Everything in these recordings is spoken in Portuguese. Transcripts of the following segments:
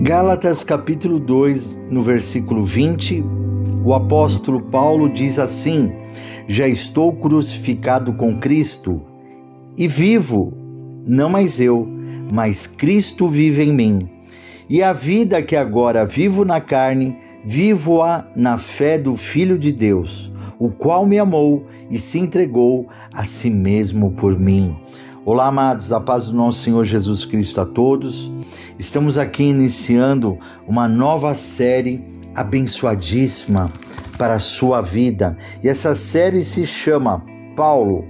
Gálatas capítulo 2, no versículo 20, o apóstolo Paulo diz assim: Já estou crucificado com Cristo e vivo, não mais eu, mas Cristo vive em mim. E a vida que agora vivo na carne, vivo-a na fé do Filho de Deus, o qual me amou e se entregou a si mesmo por mim. Olá, amados, a paz do nosso Senhor Jesus Cristo a todos. Estamos aqui iniciando uma nova série abençoadíssima para a sua vida. E essa série se chama Paulo,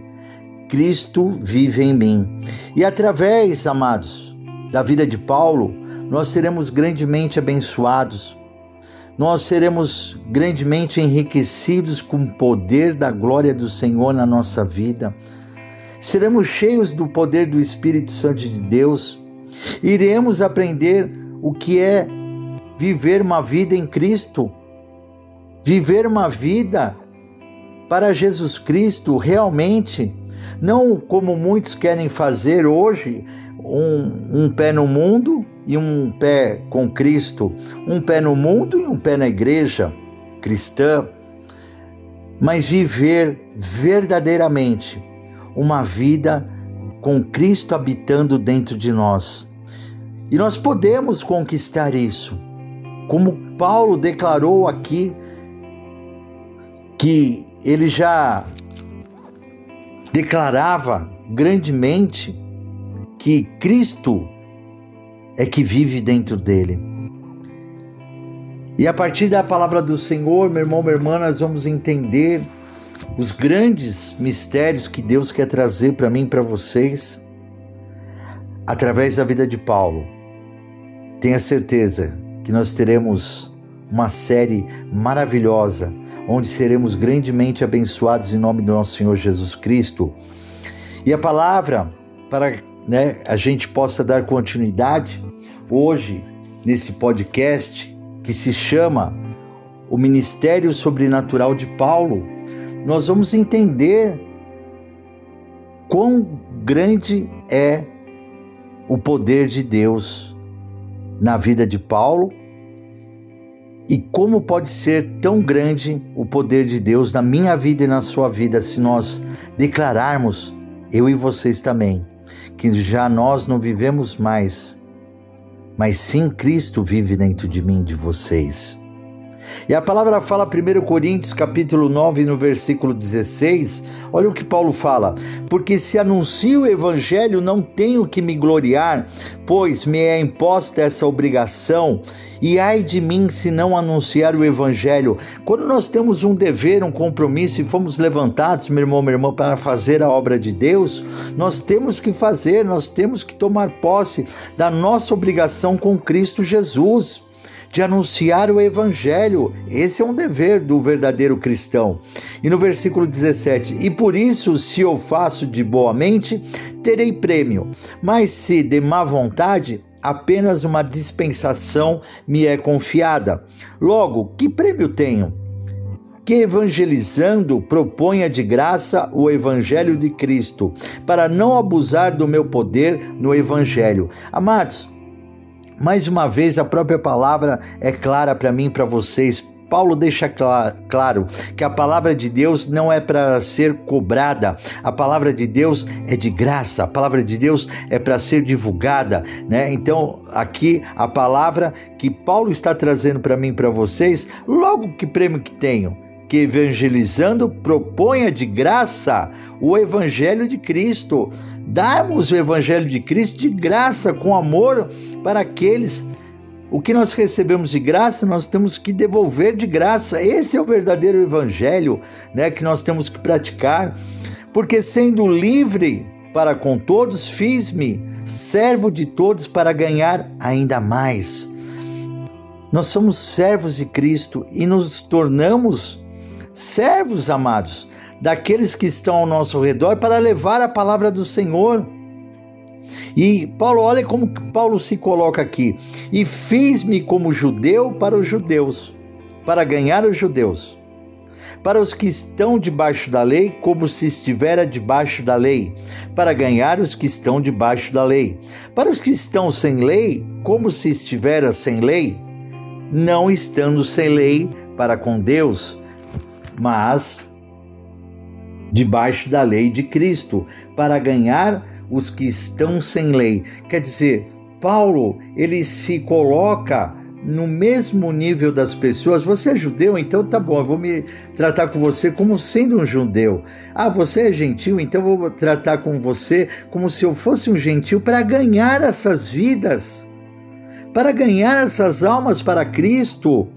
Cristo vive em mim. E através, amados, da vida de Paulo, nós seremos grandemente abençoados. Nós seremos grandemente enriquecidos com o poder da glória do Senhor na nossa vida seremos cheios do poder do Espírito Santo de Deus, iremos aprender o que é viver uma vida em Cristo, viver uma vida para Jesus Cristo realmente, não como muitos querem fazer hoje, um, um pé no mundo e um pé com Cristo, um pé no mundo e um pé na igreja cristã, mas viver verdadeiramente uma vida com Cristo habitando dentro de nós. E nós podemos conquistar isso. Como Paulo declarou aqui, que ele já declarava grandemente que Cristo é que vive dentro dele. E a partir da palavra do Senhor, meu irmão, minha irmã, nós vamos entender os grandes mistérios que Deus quer trazer para mim e para vocês através da vida de Paulo. Tenha certeza que nós teremos uma série maravilhosa onde seremos grandemente abençoados em nome do nosso Senhor Jesus Cristo. E a palavra para né, a gente possa dar continuidade hoje nesse podcast que se chama O Ministério Sobrenatural de Paulo nós vamos entender quão grande é o poder de Deus na vida de Paulo e como pode ser tão grande o poder de Deus na minha vida e na sua vida se nós declararmos, eu e vocês também, que já nós não vivemos mais, mas sim Cristo vive dentro de mim, de vocês. E a palavra fala 1 Coríntios capítulo 9, no versículo 16, olha o que Paulo fala: Porque se anuncio o evangelho, não tenho que me gloriar, pois me é imposta essa obrigação. E ai de mim se não anunciar o evangelho. Quando nós temos um dever, um compromisso e fomos levantados, meu irmão, minha irmã, para fazer a obra de Deus, nós temos que fazer, nós temos que tomar posse da nossa obrigação com Cristo Jesus de anunciar o evangelho. Esse é um dever do verdadeiro cristão. E no versículo 17: E por isso, se eu faço de boa mente, terei prêmio, mas se de má vontade, apenas uma dispensação me é confiada. Logo, que prêmio tenho? Que evangelizando proponha de graça o evangelho de Cristo, para não abusar do meu poder no evangelho. Amados, mais uma vez, a própria palavra é clara para mim e para vocês. Paulo deixa claro que a palavra de Deus não é para ser cobrada, a palavra de Deus é de graça, a palavra de Deus é para ser divulgada, né? Então, aqui a palavra que Paulo está trazendo para mim para vocês, logo que prêmio que tenho, que evangelizando proponha de graça o evangelho de Cristo darmos o Evangelho de Cristo de graça, com amor para aqueles. O que nós recebemos de graça, nós temos que devolver de graça. Esse é o verdadeiro Evangelho né, que nós temos que praticar. Porque sendo livre para com todos, fiz-me servo de todos para ganhar ainda mais. Nós somos servos de Cristo e nos tornamos servos amados daqueles que estão ao nosso redor para levar a palavra do Senhor. E Paulo, olha como Paulo se coloca aqui. E fiz-me como judeu para os judeus, para ganhar os judeus, para os que estão debaixo da lei, como se estivera debaixo da lei, para ganhar os que estão debaixo da lei. Para os que estão sem lei, como se estivera sem lei, não estando sem lei para com Deus, mas debaixo da lei de Cristo, para ganhar os que estão sem lei. Quer dizer, Paulo, ele se coloca no mesmo nível das pessoas. Você é judeu, então tá bom, eu vou me tratar com você como sendo um judeu. Ah, você é gentil, então eu vou tratar com você como se eu fosse um gentil para ganhar essas vidas, para ganhar essas almas para Cristo.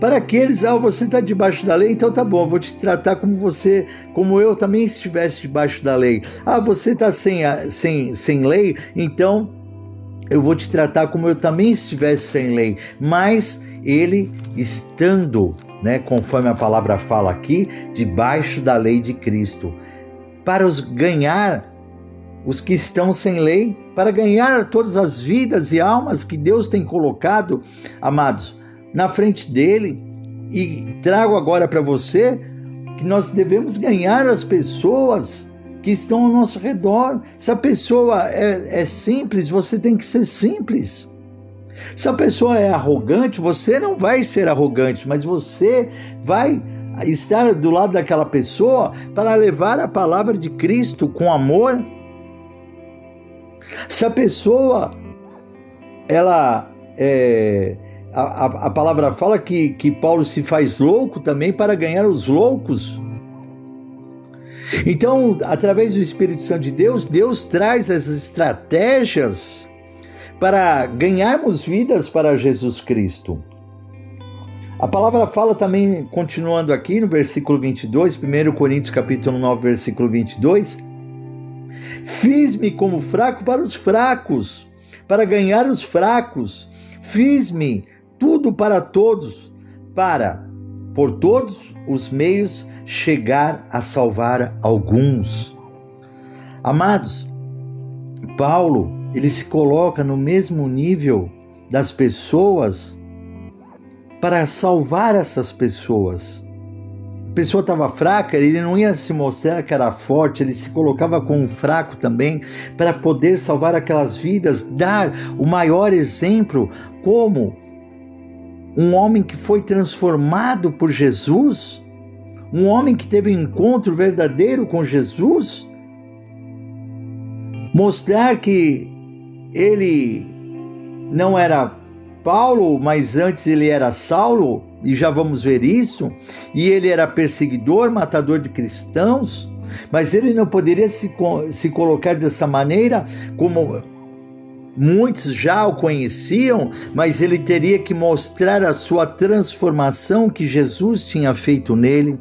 Para aqueles, ah, você está debaixo da lei, então tá bom, vou te tratar como você, como eu também estivesse debaixo da lei. Ah, você está sem, sem, sem lei, então eu vou te tratar como eu também estivesse sem lei, mas ele estando, né, conforme a palavra fala aqui, debaixo da lei de Cristo, para os ganhar os que estão sem lei, para ganhar todas as vidas e almas que Deus tem colocado, amados, na frente dele. E trago agora para você que nós devemos ganhar as pessoas que estão ao nosso redor. Se a pessoa é, é simples, você tem que ser simples. Se a pessoa é arrogante, você não vai ser arrogante, mas você vai estar do lado daquela pessoa para levar a palavra de Cristo com amor. Se a pessoa, ela é, a, a, palavra fala que, que Paulo se faz louco também para ganhar os loucos. Então, através do Espírito Santo de Deus, Deus traz as estratégias para ganharmos vidas para Jesus Cristo. A palavra fala também, continuando aqui no versículo 22, 1 Coríntios capítulo 9, versículo 22, Fiz-me como fraco para os fracos, para ganhar os fracos. Fiz-me tudo para todos, para, por todos os meios, chegar a salvar alguns. Amados, Paulo, ele se coloca no mesmo nível das pessoas para salvar essas pessoas. A pessoa estava fraca, ele não ia se mostrar que era forte, ele se colocava como fraco também para poder salvar aquelas vidas, dar o maior exemplo como um homem que foi transformado por Jesus um homem que teve um encontro verdadeiro com Jesus, mostrar que ele não era Paulo, mas antes ele era Saulo, e já vamos ver isso, e ele era perseguidor, matador de cristãos, mas ele não poderia se, se colocar dessa maneira como muitos já o conheciam, mas ele teria que mostrar a sua transformação que Jesus tinha feito nele.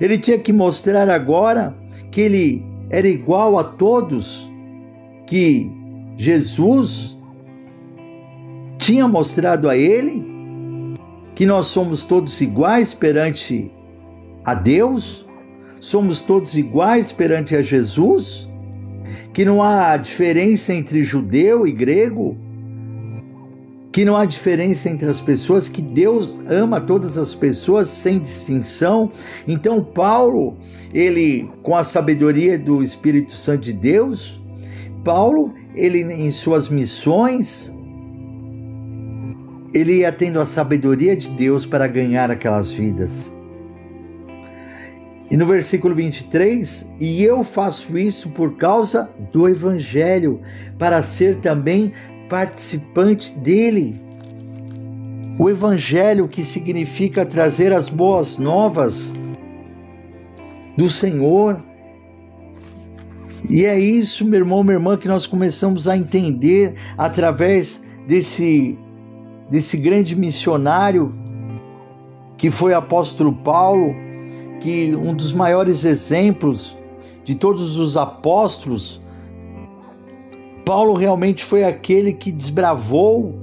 Ele tinha que mostrar agora que ele era igual a todos, que Jesus tinha mostrado a ele que nós somos todos iguais perante a Deus, somos todos iguais perante a Jesus, que não há diferença entre judeu e grego, que não há diferença entre as pessoas, que Deus ama todas as pessoas sem distinção. Então Paulo, ele com a sabedoria do Espírito Santo de Deus, Paulo, ele em suas missões, ele ia tendo a sabedoria de Deus para ganhar aquelas vidas. E no versículo 23, e eu faço isso por causa do Evangelho, para ser também participante dele. O Evangelho, que significa trazer as boas novas do Senhor. E é isso, meu irmão, minha irmã, que nós começamos a entender através desse, desse grande missionário que foi apóstolo Paulo, que um dos maiores exemplos de todos os apóstolos Paulo realmente foi aquele que desbravou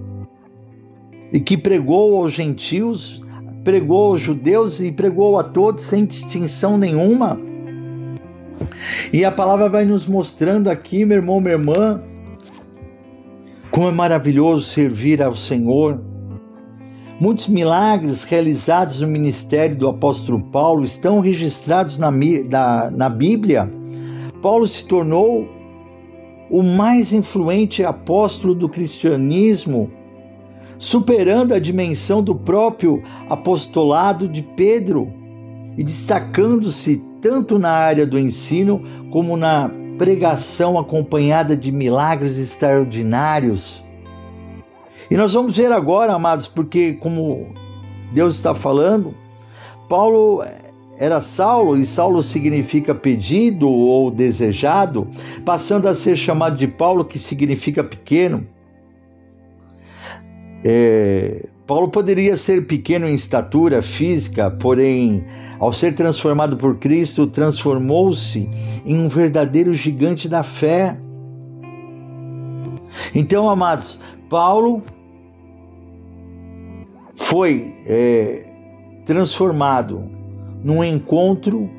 e que pregou aos gentios, pregou aos judeus e pregou a todos sem distinção nenhuma. E a palavra vai nos mostrando aqui, meu irmão, minha irmã, como é maravilhoso servir ao Senhor, Muitos milagres realizados no ministério do apóstolo Paulo estão registrados na, na, na Bíblia. Paulo se tornou o mais influente apóstolo do cristianismo, superando a dimensão do próprio apostolado de Pedro e destacando-se tanto na área do ensino como na pregação acompanhada de milagres extraordinários. E nós vamos ver agora, amados, porque como Deus está falando, Paulo era Saulo e Saulo significa pedido ou desejado, passando a ser chamado de Paulo, que significa pequeno. É, Paulo poderia ser pequeno em estatura física, porém, ao ser transformado por Cristo, transformou-se em um verdadeiro gigante da fé. Então, amados, Paulo foi é, transformado num encontro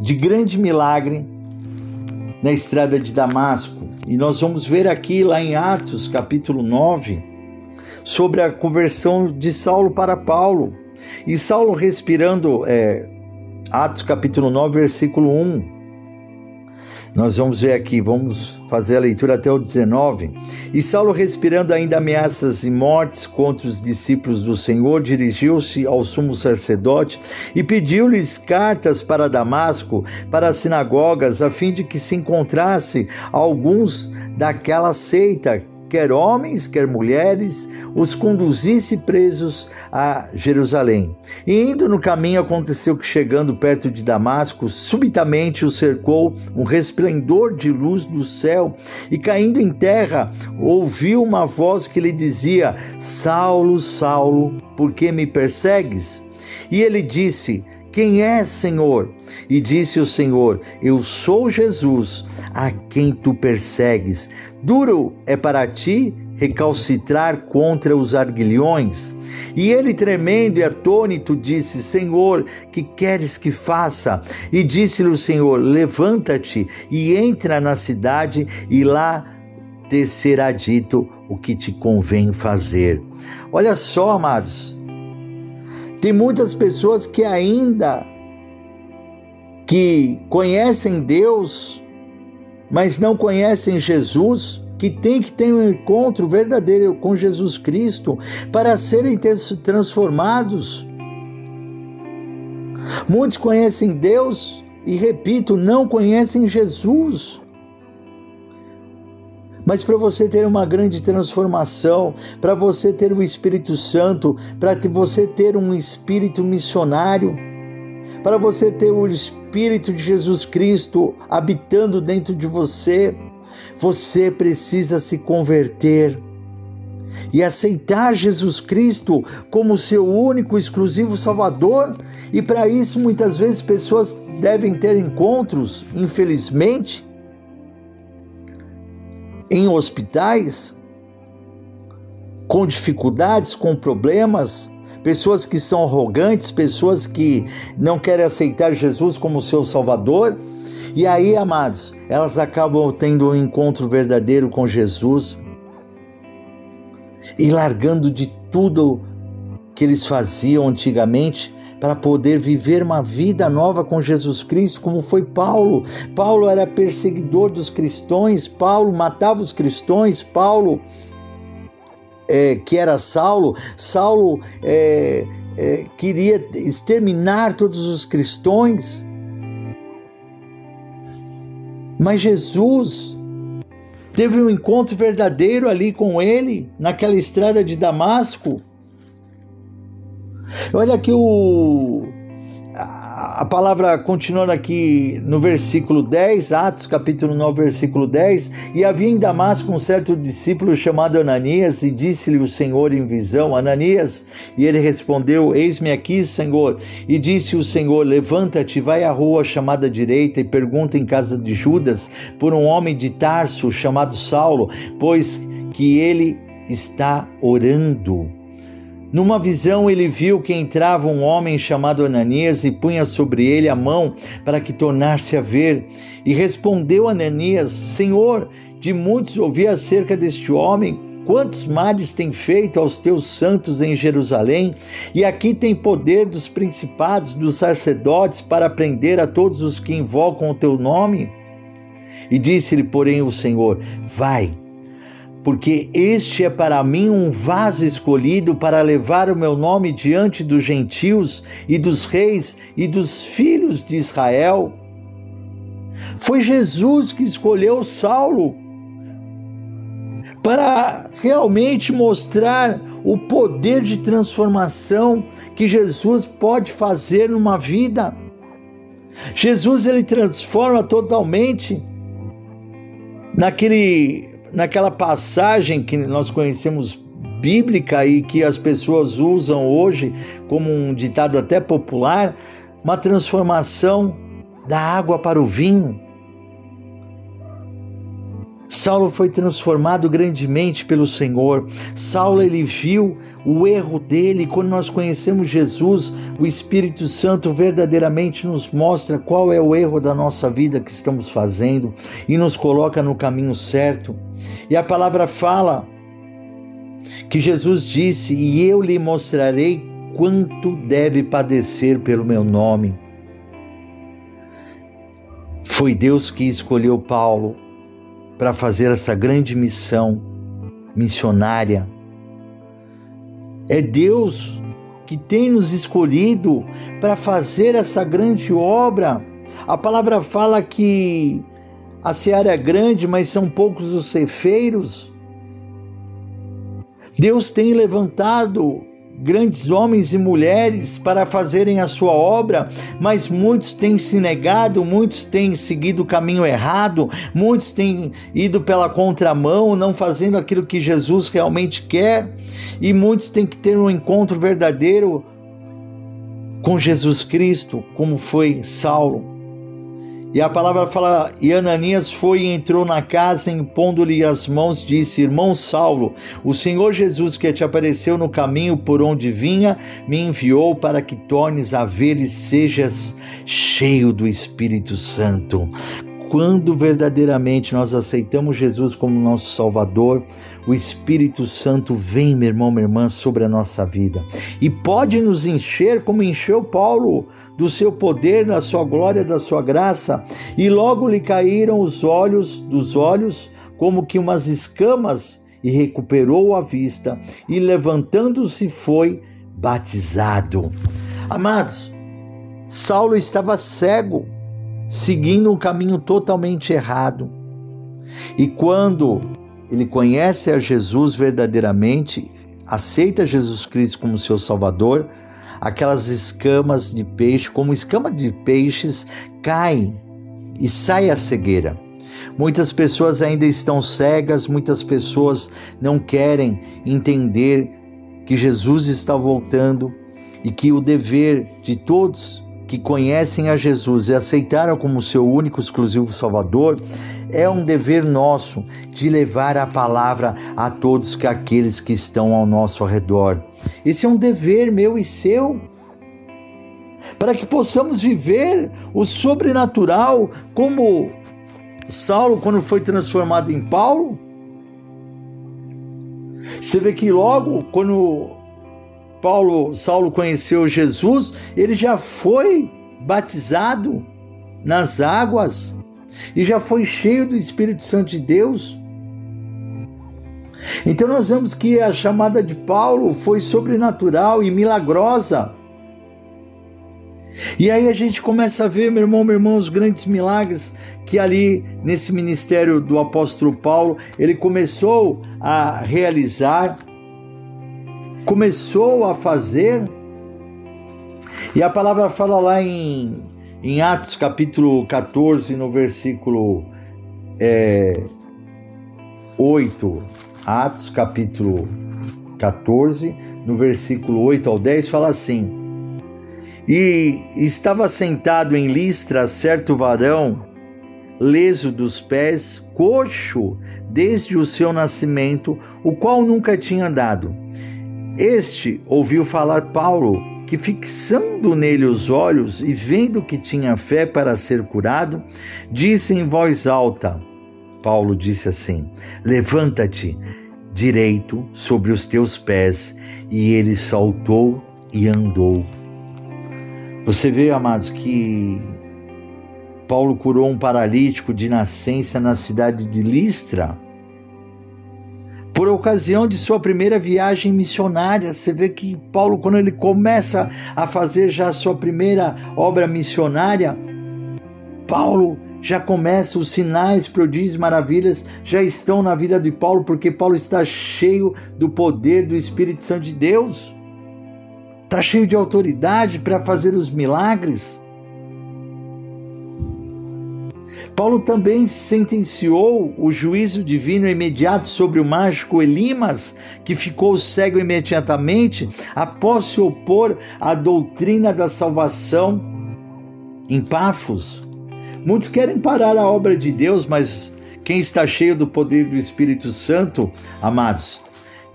de grande milagre na estrada de Damasco. E nós vamos ver aqui lá em Atos, capítulo 9, sobre a conversão de Saulo para Paulo. E Saulo respirando, é, Atos capítulo 9, versículo 1. Nós vamos ver aqui, vamos fazer a leitura até o 19. E Saulo, respirando ainda ameaças e mortes contra os discípulos do Senhor, dirigiu-se ao sumo sacerdote e pediu-lhes cartas para Damasco, para as sinagogas, a fim de que se encontrasse alguns daquela seita quer homens, quer mulheres, os conduzisse presos a Jerusalém. E indo no caminho, aconteceu que, chegando perto de Damasco, subitamente o cercou um resplendor de luz do céu, e caindo em terra, ouviu uma voz que lhe dizia: Saulo, Saulo, por que me persegues? E ele disse: quem é, Senhor? E disse o Senhor: Eu sou Jesus, a quem tu persegues. Duro é para ti recalcitrar contra os arguilhões. E ele, tremendo e atônito, disse: Senhor, que queres que faça? E disse-lhe o Senhor: Levanta-te e entra na cidade, e lá te será dito o que te convém fazer. Olha só, amados, tem muitas pessoas que ainda que conhecem Deus, mas não conhecem Jesus, que tem que ter um encontro verdadeiro com Jesus Cristo para serem transformados. Muitos conhecem Deus e, repito, não conhecem Jesus. Mas para você ter uma grande transformação, para você ter o Espírito Santo, para você ter um espírito missionário, para você ter o Espírito de Jesus Cristo habitando dentro de você, você precisa se converter e aceitar Jesus Cristo como seu único exclusivo Salvador. E para isso, muitas vezes, pessoas devem ter encontros, infelizmente, em hospitais com dificuldades, com problemas, pessoas que são arrogantes, pessoas que não querem aceitar Jesus como seu Salvador. E aí, amados, elas acabam tendo um encontro verdadeiro com Jesus e largando de tudo que eles faziam antigamente para poder viver uma vida nova com Jesus Cristo, como foi Paulo. Paulo era perseguidor dos cristãos, Paulo matava os cristãos, Paulo, é, que era Saulo, Saulo é, é, queria exterminar todos os cristãos. Mas Jesus teve um encontro verdadeiro ali com ele, naquela estrada de Damasco. Olha aqui o a palavra continuando aqui no versículo 10, Atos capítulo 9, versículo 10, e havia em Damasco um certo discípulo chamado Ananias, e disse-lhe o Senhor em visão, Ananias, e ele respondeu, eis-me aqui, Senhor, e disse o Senhor, levanta-te, vai à rua chamada direita, e pergunta em casa de Judas, por um homem de Tarso chamado Saulo, pois que ele está orando. Numa visão, ele viu que entrava um homem chamado Ananias e punha sobre ele a mão para que tornasse a ver. E respondeu Ananias: Senhor, de muitos ouvi acerca deste homem, quantos males tem feito aos teus santos em Jerusalém, e aqui tem poder dos principados, dos sacerdotes, para prender a todos os que invocam o teu nome? E disse-lhe, porém, o Senhor: Vai, porque este é para mim um vaso escolhido para levar o meu nome diante dos gentios e dos reis e dos filhos de Israel. Foi Jesus que escolheu Saulo para realmente mostrar o poder de transformação que Jesus pode fazer numa vida. Jesus ele transforma totalmente naquele naquela passagem que nós conhecemos bíblica e que as pessoas usam hoje como um ditado até popular, uma transformação da água para o vinho. Saulo foi transformado grandemente pelo Senhor. Saulo ele viu o erro dele. Quando nós conhecemos Jesus, o Espírito Santo verdadeiramente nos mostra qual é o erro da nossa vida que estamos fazendo e nos coloca no caminho certo. E a palavra fala que Jesus disse: "E eu lhe mostrarei quanto deve padecer pelo meu nome". Foi Deus que escolheu Paulo para fazer essa grande missão missionária. É Deus que tem nos escolhido para fazer essa grande obra. A palavra fala que a seara é grande, mas são poucos os cefeiros. Deus tem levantado grandes homens e mulheres para fazerem a sua obra, mas muitos têm se negado, muitos têm seguido o caminho errado, muitos têm ido pela contramão, não fazendo aquilo que Jesus realmente quer, e muitos têm que ter um encontro verdadeiro com Jesus Cristo, como foi Saulo. E a palavra fala: E Ananias foi e entrou na casa, impondo-lhe as mãos, disse: Irmão Saulo, o Senhor Jesus que te apareceu no caminho por onde vinha, me enviou para que tornes a ver e sejas cheio do Espírito Santo. Quando verdadeiramente nós aceitamos Jesus como nosso Salvador, o Espírito Santo vem, meu irmão, minha irmã, sobre a nossa vida. E pode nos encher, como encheu Paulo, do seu poder, da sua glória, da sua graça, e logo lhe caíram os olhos dos olhos como que umas escamas e recuperou a vista. E levantando-se foi batizado. Amados, Saulo estava cego seguindo um caminho totalmente errado. E quando ele conhece a Jesus verdadeiramente, aceita Jesus Cristo como seu Salvador, aquelas escamas de peixe, como escama de peixes, caem e sai a cegueira. Muitas pessoas ainda estão cegas, muitas pessoas não querem entender que Jesus está voltando e que o dever de todos que conhecem a Jesus e aceitaram como seu único exclusivo Salvador, é um dever nosso de levar a palavra a todos que aqueles que estão ao nosso redor. Esse é um dever meu e seu. Para que possamos viver o sobrenatural como Saulo quando foi transformado em Paulo. Você vê que logo quando Paulo, Saulo conheceu Jesus, ele já foi batizado nas águas e já foi cheio do Espírito Santo de Deus. Então nós vemos que a chamada de Paulo foi sobrenatural e milagrosa. E aí a gente começa a ver, meu irmão, meu irmão, os grandes milagres que ali nesse ministério do apóstolo Paulo, ele começou a realizar começou a fazer. E a palavra fala lá em, em Atos capítulo 14, no versículo é, 8. Atos capítulo 14, no versículo 8 ao 10, fala assim: E estava sentado em Listra certo varão, leso dos pés, coxo desde o seu nascimento, o qual nunca tinha andado. Este ouviu falar Paulo, que fixando nele os olhos e vendo que tinha fé para ser curado, disse em voz alta: Paulo disse assim: Levanta-te direito sobre os teus pés. E ele saltou e andou. Você vê, amados, que Paulo curou um paralítico de nascença na cidade de Listra. Por ocasião de sua primeira viagem missionária, você vê que Paulo, quando ele começa a fazer já a sua primeira obra missionária, Paulo já começa, os sinais, prodígios, maravilhas já estão na vida de Paulo, porque Paulo está cheio do poder do Espírito Santo de Deus, está cheio de autoridade para fazer os milagres. Paulo também sentenciou o juízo divino imediato sobre o mágico Elimas, que ficou cego imediatamente após se opor à doutrina da salvação em Pafos. Muitos querem parar a obra de Deus, mas quem está cheio do poder do Espírito Santo, amados,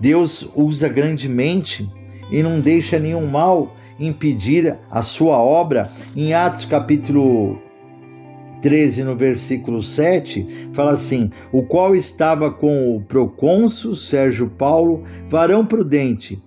Deus usa grandemente e não deixa nenhum mal impedir a sua obra. Em Atos capítulo 13, no versículo 7, fala assim: O qual estava com o procônsul Sérgio Paulo, varão prudente.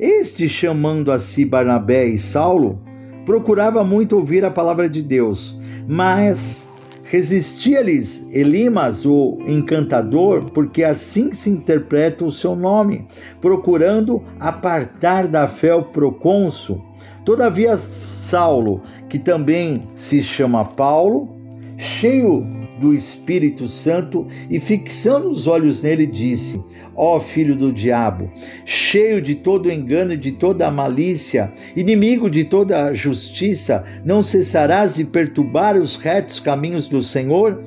Este, chamando a si Barnabé e Saulo, procurava muito ouvir a palavra de Deus mas resistia-lhes Elimas, o encantador, porque assim se interpreta o seu nome, procurando apartar da fé o procônsul. Todavia, Saulo, que também se chama Paulo, cheio do Espírito Santo e fixando os olhos nele, disse: Ó oh, filho do diabo, cheio de todo engano e de toda malícia, inimigo de toda justiça, não cessarás de perturbar os retos caminhos do Senhor?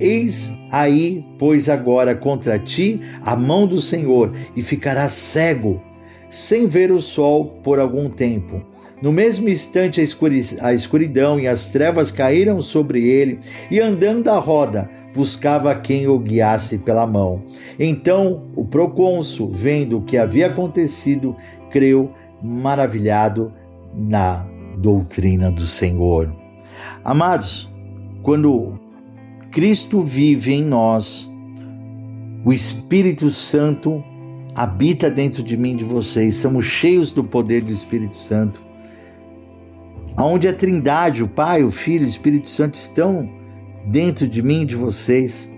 Eis aí, pois agora contra ti a mão do Senhor, e ficarás cego, sem ver o sol por algum tempo. No mesmo instante, a escuridão e as trevas caíram sobre ele, e andando à roda, buscava quem o guiasse pela mão. Então o procônsul, vendo o que havia acontecido, creu maravilhado na doutrina do Senhor. Amados, quando Cristo vive em nós, o Espírito Santo habita dentro de mim, de vocês, somos cheios do poder do Espírito Santo aonde a Trindade, o Pai, o Filho e o Espírito Santo estão dentro de mim e de vocês.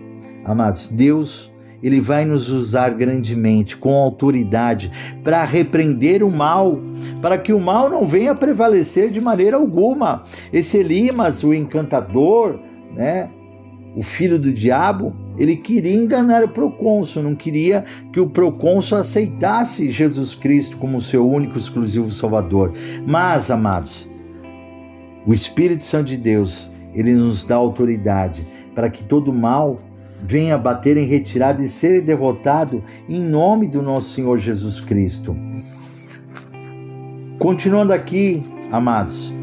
Amados, Deus, ele vai nos usar grandemente, com autoridade, para repreender o mal, para que o mal não venha prevalecer de maneira alguma. Esse Elimas, o encantador, né, o filho do diabo, ele queria enganar o procônsul, não queria que o procônsul aceitasse Jesus Cristo como seu único exclusivo Salvador. Mas, amados, o Espírito Santo de Deus, ele nos dá autoridade para que todo mal venha bater em retirada e ser derrotado em nome do nosso Senhor Jesus Cristo. Continuando aqui, amados,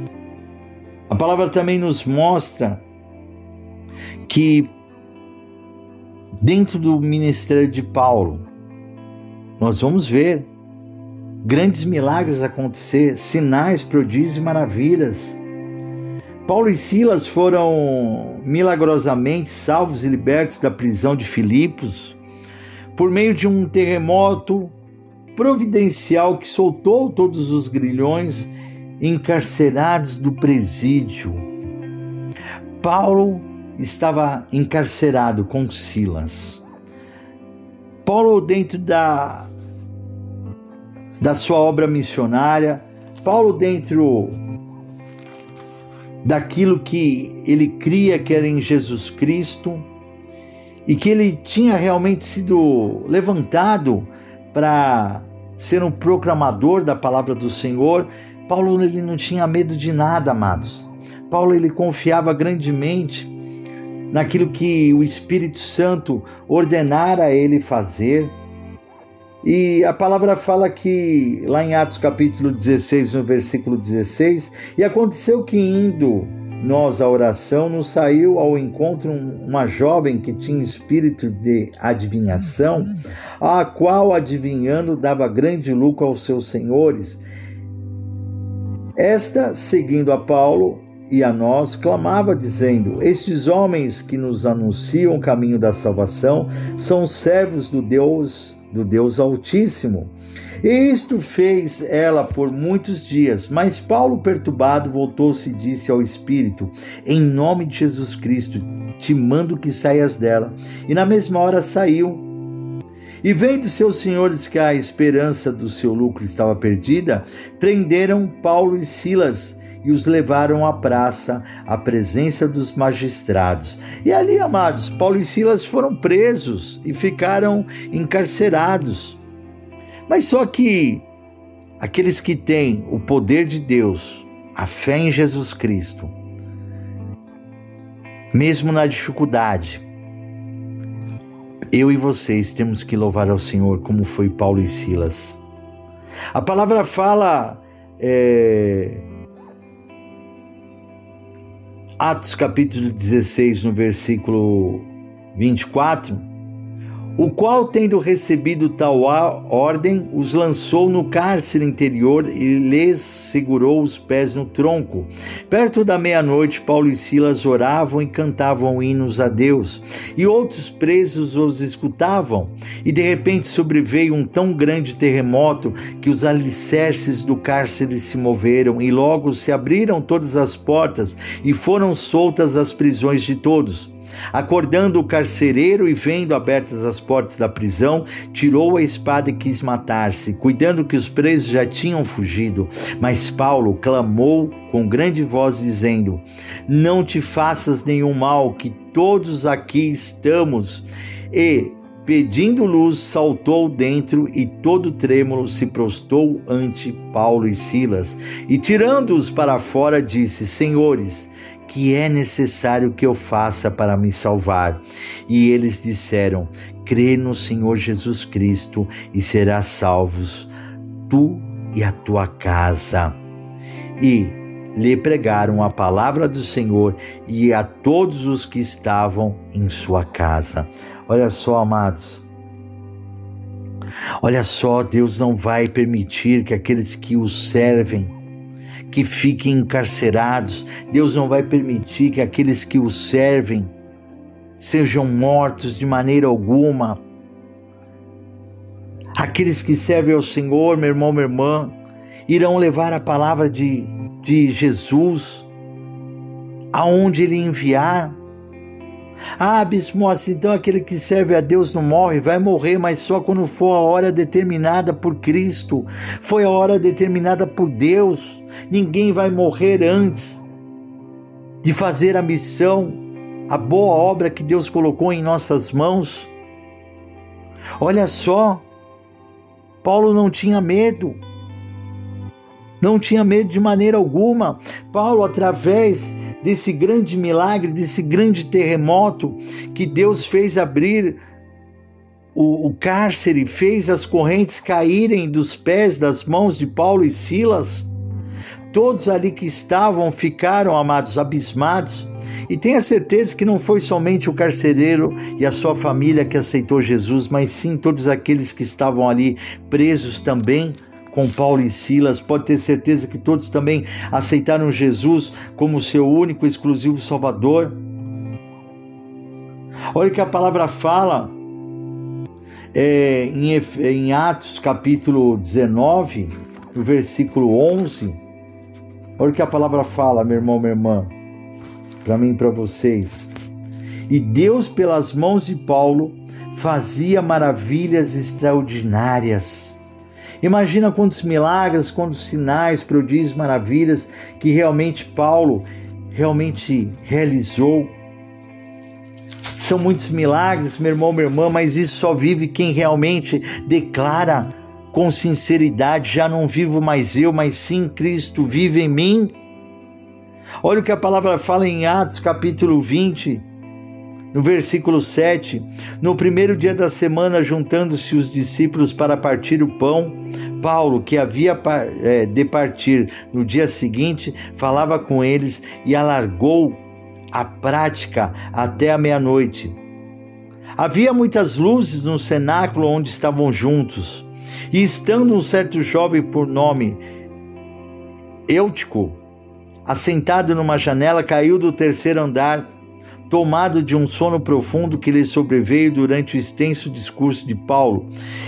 a palavra também nos mostra que dentro do ministério de Paulo, nós vamos ver grandes milagres acontecer, sinais, prodígios e maravilhas. Paulo e Silas foram milagrosamente salvos e libertos da prisão de Filipos por meio de um terremoto providencial que soltou todos os grilhões encarcerados do presídio. Paulo estava encarcerado com Silas. Paulo, dentro da, da sua obra missionária, Paulo, dentro daquilo que ele cria que era em Jesus Cristo e que ele tinha realmente sido levantado para ser um proclamador da palavra do Senhor, Paulo ele não tinha medo de nada, amados. Paulo ele confiava grandemente naquilo que o Espírito Santo ordenara a ele fazer e a palavra fala que, lá em Atos capítulo 16, no versículo 16, e aconteceu que indo nós à oração, nos saiu ao encontro uma jovem que tinha espírito de adivinhação, a qual, adivinhando, dava grande lucro aos seus senhores. Esta, seguindo a Paulo e a nós, clamava, dizendo: Estes homens que nos anunciam o caminho da salvação são servos do Deus do Deus Altíssimo. E isto fez ela por muitos dias. Mas Paulo, perturbado, voltou-se e disse ao Espírito: Em nome de Jesus Cristo, te mando que saias dela. E na mesma hora saiu. E vendo seus senhores que a esperança do seu lucro estava perdida, prenderam Paulo e Silas e os levaram à praça, à presença dos magistrados. E ali, amados, Paulo e Silas foram presos e ficaram encarcerados. Mas só que aqueles que têm o poder de Deus, a fé em Jesus Cristo, mesmo na dificuldade, eu e vocês temos que louvar ao Senhor, como foi Paulo e Silas. A palavra fala, é, Atos capítulo 16, no versículo 24 o qual, tendo recebido tal ordem, os lançou no cárcere interior e lhes segurou os pés no tronco. Perto da meia-noite, Paulo e Silas oravam e cantavam hinos a Deus, e outros presos os escutavam. E de repente sobreveio um tão grande terremoto que os alicerces do cárcere se moveram, e logo se abriram todas as portas e foram soltas as prisões de todos. Acordando o carcereiro e vendo abertas as portas da prisão, tirou a espada e quis matar-se, cuidando que os presos já tinham fugido. Mas Paulo clamou com grande voz, dizendo: Não te faças nenhum mal, que todos aqui estamos. E pedindo luz, saltou dentro e todo trêmulo se prostou ante Paulo e Silas. E tirando-os para fora, disse: Senhores, que é necessário que eu faça para me salvar? E eles disseram: Crê no Senhor Jesus Cristo e serás salvos, tu e a tua casa. E lhe pregaram a palavra do Senhor e a todos os que estavam em sua casa. Olha só, amados. Olha só, Deus não vai permitir que aqueles que o servem que fiquem encarcerados. Deus não vai permitir que aqueles que o servem sejam mortos de maneira alguma. Aqueles que servem ao Senhor, meu irmão, minha irmã, irão levar a palavra de, de Jesus aonde Ele enviar. Ah, Bispo então aquele que serve a Deus não morre, vai morrer, mas só quando for a hora determinada por Cristo. Foi a hora determinada por Deus. Ninguém vai morrer antes de fazer a missão, a boa obra que Deus colocou em nossas mãos. Olha só, Paulo não tinha medo. Não tinha medo de maneira alguma. Paulo, através desse grande milagre, desse grande terremoto que Deus fez abrir o, o, cárcere, fez as correntes caírem dos pés, das mãos de Paulo e Silas. Todos ali que estavam ficaram, amados, abismados. E tenha certeza que não foi somente o carcereiro e a sua família que aceitou Jesus, mas sim todos aqueles que estavam ali presos também com Paulo e Silas. Pode ter certeza que todos também aceitaram Jesus como seu único, exclusivo Salvador. Olha o que a palavra fala é, em, em Atos capítulo 19, no versículo 11. Olha o que a palavra fala, meu irmão, minha irmã, para mim e para vocês. E Deus, pelas mãos de Paulo, fazia maravilhas extraordinárias Imagina quantos milagres, quantos sinais, prodígios, maravilhas que realmente Paulo realmente realizou. São muitos milagres, meu irmão, minha irmã, mas isso só vive quem realmente declara com sinceridade: já não vivo mais eu, mas sim Cristo vive em mim. Olha o que a palavra fala em Atos capítulo 20, no versículo 7, no primeiro dia da semana, juntando-se os discípulos para partir o pão, Paulo, que havia é, de partir no dia seguinte, falava com eles e alargou a prática até a meia-noite. Havia muitas luzes no cenáculo onde estavam juntos, e estando um certo jovem por nome Eutico, assentado numa janela, caiu do terceiro andar tomado de um sono profundo que lhe sobreveio durante o extenso discurso de Paulo,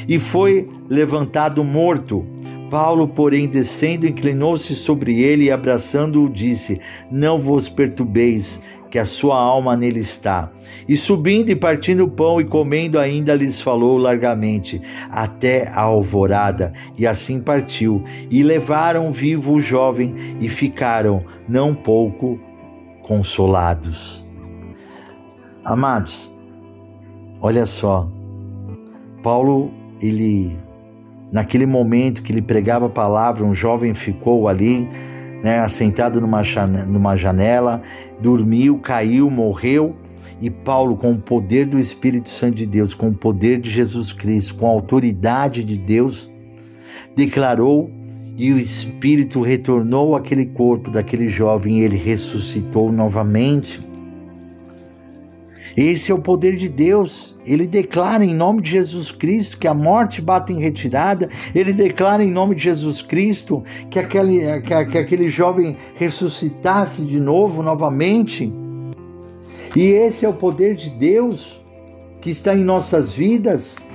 e foi levantado morto. Paulo, porém, descendo, inclinou-se sobre ele e, abraçando-o, disse: Não vos perturbeis, que a sua alma nele está. E subindo e partindo o pão e comendo, ainda lhes falou largamente, até a alvorada. E assim partiu. E levaram vivo o jovem e ficaram não pouco consolados. Amados, olha só, Paulo, ele, naquele momento que ele pregava a palavra, um jovem ficou ali, né, assentado numa, numa janela, dormiu, caiu, morreu, e Paulo, com o poder do Espírito Santo de Deus, com o poder de Jesus Cristo, com a autoridade de Deus, declarou e o Espírito retornou àquele corpo daquele jovem e ele ressuscitou novamente. Esse é o poder de Deus. Ele declara em nome de Jesus Cristo que a morte bate em retirada. Ele declara em nome de Jesus Cristo que aquele, que, que aquele jovem ressuscitasse de novo, novamente. E esse é o poder de Deus que está em nossas vidas.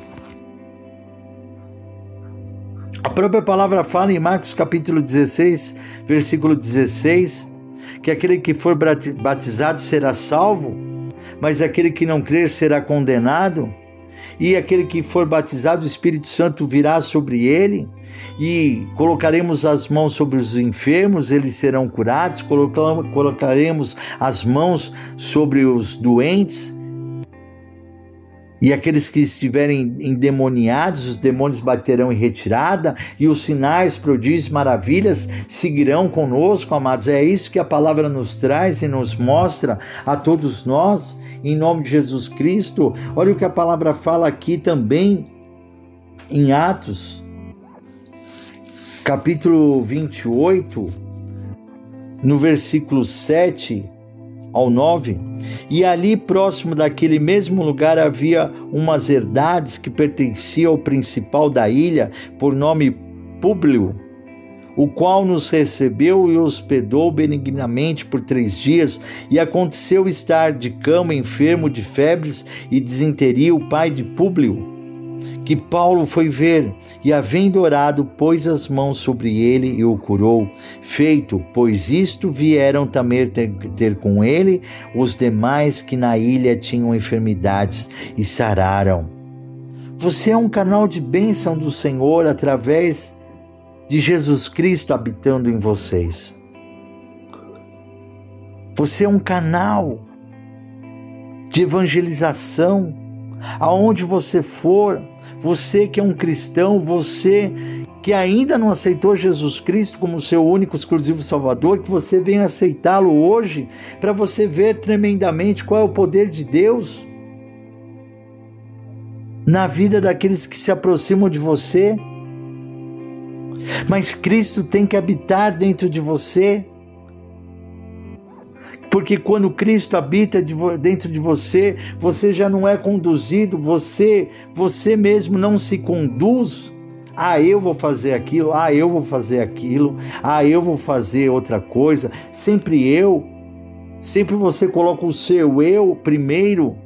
A própria palavra fala em Marcos capítulo 16, versículo 16, que aquele que for batizado será salvo mas aquele que não crer será condenado. E aquele que for batizado, o Espírito Santo virá sobre ele, e colocaremos as mãos sobre os enfermos, eles serão curados, colocaremos as mãos sobre os doentes, e aqueles que estiverem endemoniados, os demônios baterão em retirada, e os sinais, prodígios, maravilhas seguirão conosco, amados. É isso que a palavra nos traz e nos mostra a todos nós em nome de Jesus Cristo. Olha o que a palavra fala aqui também em Atos, capítulo 28, no versículo 7 ao 9. E ali, próximo daquele mesmo lugar, havia umas herdades que pertenciam ao principal da ilha, por nome Públio o qual nos recebeu e hospedou benignamente por três dias, e aconteceu estar de cama enfermo de febres e desinteria o pai de Públio, que Paulo foi ver, e havendo orado, pôs as mãos sobre ele e o curou. Feito, pois isto vieram também ter, ter com ele os demais que na ilha tinham enfermidades e sararam. Você é um canal de bênção do Senhor através de Jesus Cristo habitando em vocês. Você é um canal de evangelização. Aonde você for, você que é um cristão, você que ainda não aceitou Jesus Cristo como seu único exclusivo Salvador, que você venha aceitá-lo hoje, para você ver tremendamente qual é o poder de Deus na vida daqueles que se aproximam de você mas Cristo tem que habitar dentro de você. Porque quando Cristo habita dentro de você, você já não é conduzido, você, você mesmo não se conduz. Ah, eu vou fazer aquilo, ah, eu vou fazer aquilo, ah, eu vou fazer outra coisa. Sempre eu. Sempre você coloca o seu eu primeiro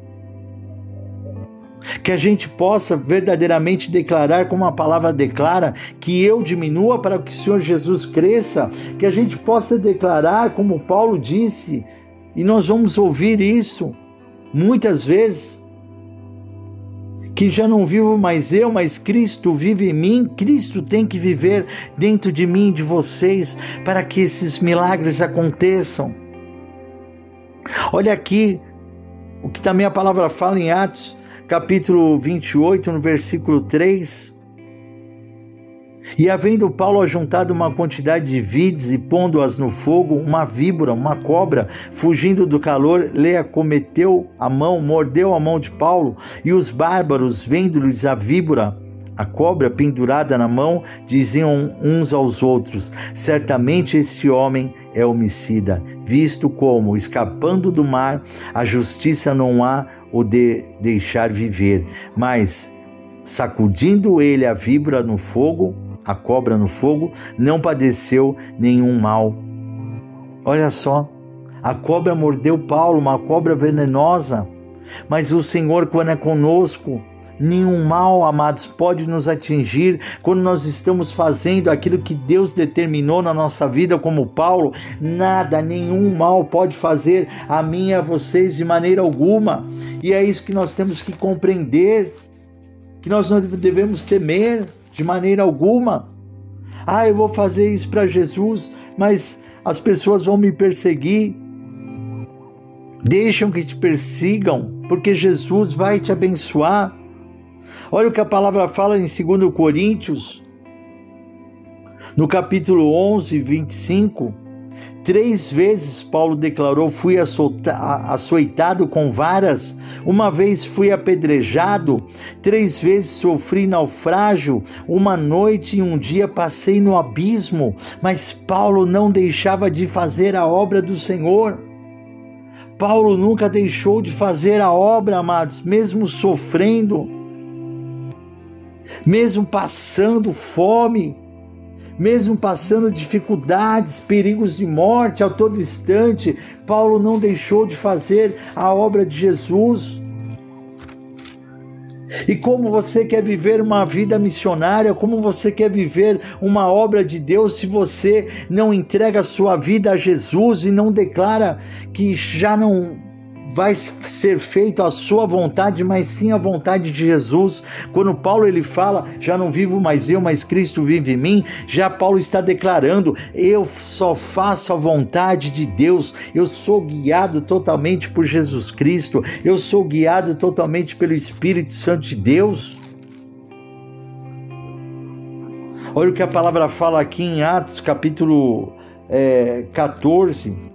que a gente possa verdadeiramente declarar, como a palavra declara, que eu diminua para que o Senhor Jesus cresça, que a gente possa declarar, como Paulo disse, e nós vamos ouvir isso muitas vezes, que já não vivo mais eu, mas Cristo vive em mim, Cristo tem que viver dentro de mim e de vocês para que esses milagres aconteçam. Olha aqui o que também a palavra fala em Atos capítulo 28, no versículo 3. E havendo Paulo ajuntado uma quantidade de vides e pondo-as no fogo, uma víbora, uma cobra, fugindo do calor, lhe acometeu a mão, mordeu a mão de Paulo, e os bárbaros, vendo-lhes a víbora, a cobra pendurada na mão, diziam uns aos outros: Certamente este homem é homicida, visto como, escapando do mar, a justiça não há o de deixar viver, mas sacudindo ele a víbora no fogo, a cobra no fogo, não padeceu nenhum mal. Olha só, A cobra mordeu Paulo, uma cobra venenosa. Mas o Senhor, quando é conosco, nenhum mal, amados, pode nos atingir quando nós estamos fazendo aquilo que Deus determinou na nossa vida, como Paulo. Nada, nenhum mal pode fazer a mim e a vocês de maneira alguma. E é isso que nós temos que compreender, que nós não devemos temer de maneira alguma. Ah, eu vou fazer isso para Jesus, mas as pessoas vão me perseguir. Deixam que te persigam, porque Jesus vai te abençoar. Olha o que a palavra fala em 2 Coríntios, no capítulo 11, 25. Três vezes Paulo declarou: Fui açoitado com varas, uma vez fui apedrejado, três vezes sofri naufrágio, uma noite e um dia passei no abismo. Mas Paulo não deixava de fazer a obra do Senhor. Paulo nunca deixou de fazer a obra, amados, mesmo sofrendo, mesmo passando fome, mesmo passando dificuldades, perigos de morte a todo instante, Paulo não deixou de fazer a obra de Jesus. E como você quer viver uma vida missionária, como você quer viver uma obra de Deus se você não entrega a sua vida a Jesus e não declara que já não vai ser feito a sua vontade, mas sim a vontade de Jesus. Quando Paulo ele fala, já não vivo mais eu, mas Cristo vive em mim, já Paulo está declarando, eu só faço a vontade de Deus. Eu sou guiado totalmente por Jesus Cristo. Eu sou guiado totalmente pelo Espírito Santo de Deus. Olha o que a palavra fala aqui em Atos, capítulo é, 14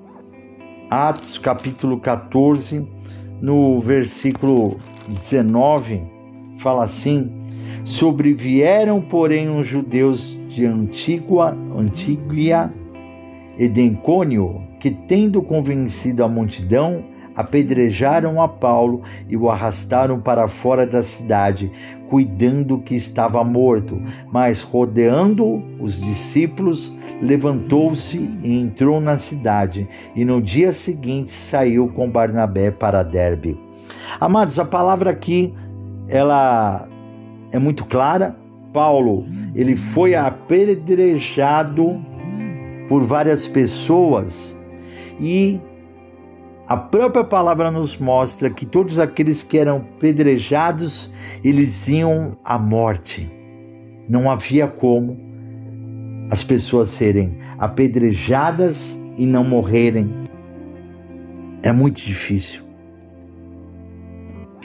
Atos capítulo 14, no versículo 19, fala assim: Sobrevieram, porém, os judeus de Antígua, Antíguia e Dencônio, que, tendo convencido a multidão, apedrejaram a Paulo e o arrastaram para fora da cidade, cuidando que estava morto. Mas, rodeando os discípulos, levantou-se e entrou na cidade, e no dia seguinte saiu com Barnabé para Derbe. Amados, a palavra aqui ela é muito clara. Paulo, ele foi apedrejado por várias pessoas e a própria palavra nos mostra que todos aqueles que eram pedrejados, eles iam à morte. Não havia como as pessoas serem apedrejadas e não morrerem. É muito difícil.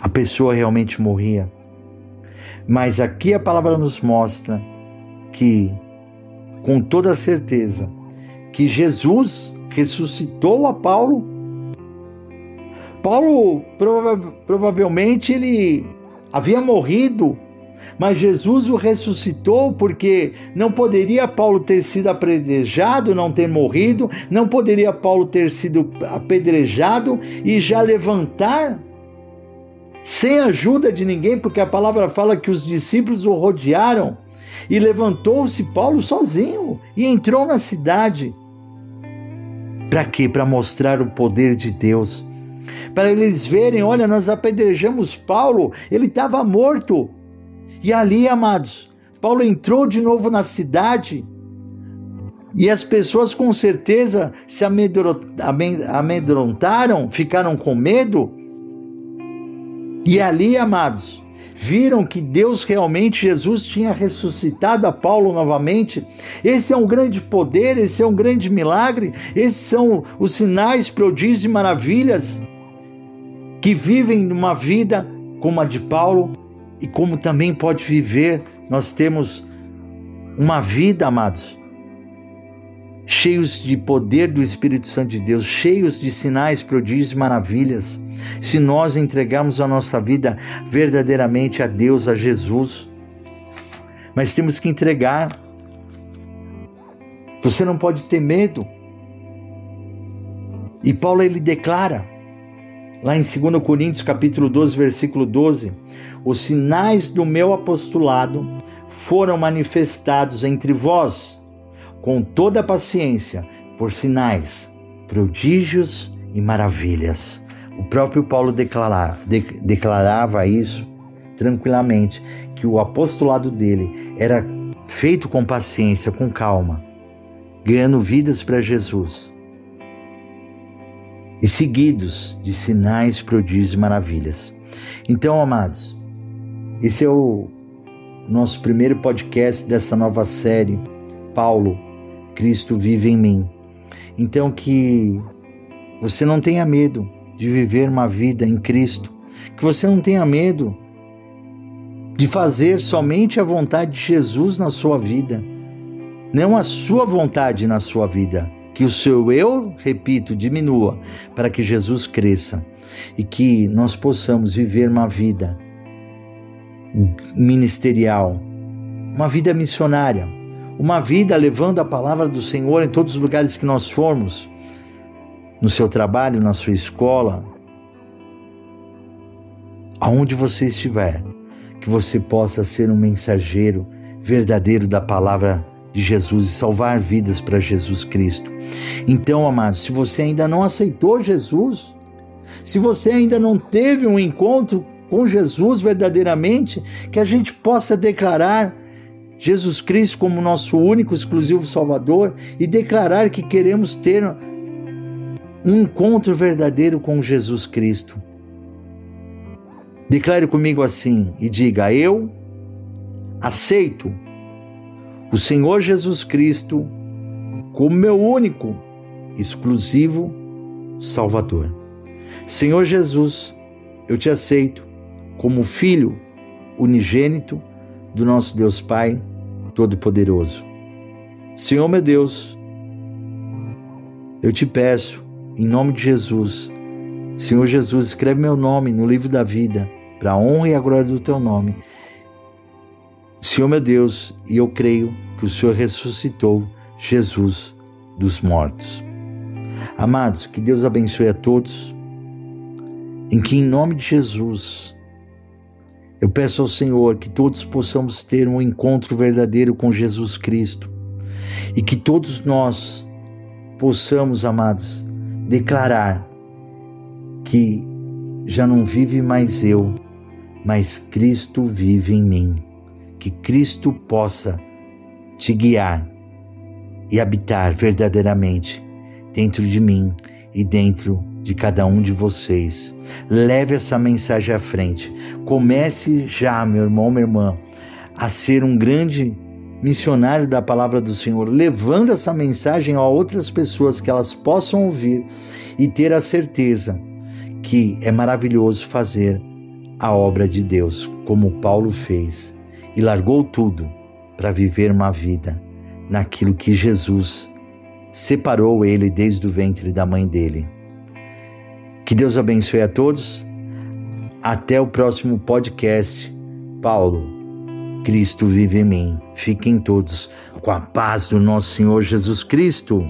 A pessoa realmente morria. Mas aqui a palavra nos mostra que, com toda certeza, que Jesus ressuscitou a Paulo. Paulo prova provavelmente ele havia morrido mas Jesus o ressuscitou porque não poderia Paulo ter sido apedrejado, não ter morrido, não poderia Paulo ter sido apedrejado e já levantar sem ajuda de ninguém, porque a palavra fala que os discípulos o rodearam e levantou-se Paulo sozinho e entrou na cidade. Para quê? Para mostrar o poder de Deus. Para eles verem, olha, nós apedrejamos Paulo, ele estava morto, e ali, amados, Paulo entrou de novo na cidade e as pessoas com certeza se amedrontaram, ficaram com medo. E ali, amados, viram que Deus realmente, Jesus tinha ressuscitado a Paulo novamente. Esse é um grande poder, esse é um grande milagre, esses são os sinais, prodígios e maravilhas que vivem uma vida como a de Paulo e como também pode viver. Nós temos uma vida, amados, cheios de poder do Espírito Santo de Deus, cheios de sinais, prodígios e maravilhas. Se nós entregarmos a nossa vida verdadeiramente a Deus, a Jesus, mas temos que entregar. Você não pode ter medo. E Paulo ele declara lá em 2 Coríntios capítulo 12, versículo 12, os sinais do meu apostolado foram manifestados entre vós, com toda paciência, por sinais, prodígios em maravilhas. O próprio Paulo declarava, de, declarava isso tranquilamente, que o apostolado dele era feito com paciência, com calma, ganhando vidas para Jesus e seguidos de sinais, prodígios e maravilhas. Então, amados, esse é o nosso primeiro podcast dessa nova série, Paulo, Cristo vive em mim. Então, que você não tenha medo de viver uma vida em Cristo, que você não tenha medo de fazer somente a vontade de Jesus na sua vida, não a sua vontade na sua vida. Que o seu eu, repito, diminua para que Jesus cresça e que nós possamos viver uma vida ministerial, uma vida missionária, uma vida levando a palavra do Senhor em todos os lugares que nós formos, no seu trabalho, na sua escola, aonde você estiver, que você possa ser um mensageiro verdadeiro da palavra de Jesus e salvar vidas para Jesus Cristo. Então, amados, se você ainda não aceitou Jesus, se você ainda não teve um encontro com Jesus verdadeiramente, que a gente possa declarar Jesus Cristo como nosso único, exclusivo Salvador e declarar que queremos ter um encontro verdadeiro com Jesus Cristo. Declare comigo assim e diga: Eu aceito o Senhor Jesus Cristo como meu único, exclusivo Salvador. Senhor Jesus, eu te aceito como filho unigênito do nosso Deus Pai Todo-Poderoso. Senhor meu Deus, eu te peço, em nome de Jesus, Senhor Jesus, escreve meu nome no livro da vida, para a honra e a glória do teu nome. Senhor meu Deus, e eu creio que o Senhor ressuscitou Jesus dos mortos. Amados, que Deus abençoe a todos, em que em nome de Jesus eu peço ao Senhor que todos possamos ter um encontro verdadeiro com Jesus Cristo e que todos nós possamos, amados, declarar que já não vive mais eu, mas Cristo vive em mim. Que Cristo possa te guiar e habitar verdadeiramente dentro de mim e dentro de cada um de vocês. Leve essa mensagem à frente. Comece já, meu irmão, minha irmã, a ser um grande missionário da palavra do Senhor, levando essa mensagem a outras pessoas que elas possam ouvir e ter a certeza que é maravilhoso fazer a obra de Deus, como Paulo fez e largou tudo para viver uma vida naquilo que Jesus separou ele desde o ventre da mãe dele. Que Deus abençoe a todos. Até o próximo podcast. Paulo, Cristo vive em mim. Fiquem todos com a paz do nosso Senhor Jesus Cristo.